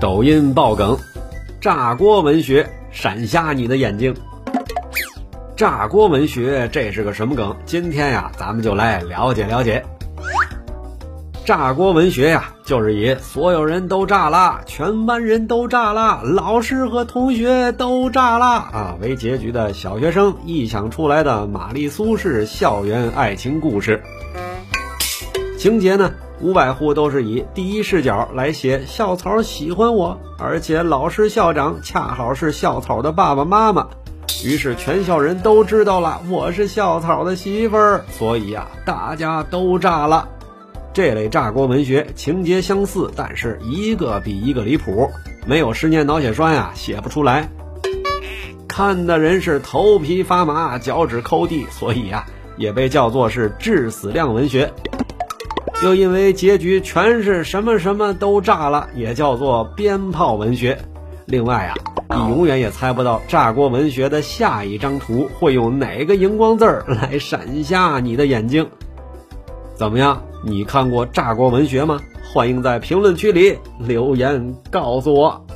抖音爆梗：炸锅文学闪瞎你的眼睛。炸锅文学这是个什么梗？今天呀，咱们就来了解了解。炸锅文学呀，就是以所有人都炸了，全班人都炸了，老师和同学都炸了啊为结局的小学生臆想出来的玛丽苏式校园爱情故事。情节呢，五百户都是以第一视角来写校草喜欢我，而且老师校长恰好是校草的爸爸妈妈。于是全校人都知道了我是校草的媳妇儿，所以呀，大家都炸了。这类炸锅文学情节相似，但是一个比一个离谱，没有十年脑血栓呀写不出来。看的人是头皮发麻，脚趾抠地，所以呀，也被叫做是致死量文学。又因为结局全是什么什么都炸了，也叫做鞭炮文学。另外啊。你永远也猜不到炸锅文学的下一张图会用哪个荧光字儿来闪瞎你的眼睛？怎么样？你看过炸锅文学吗？欢迎在评论区里留言告诉我。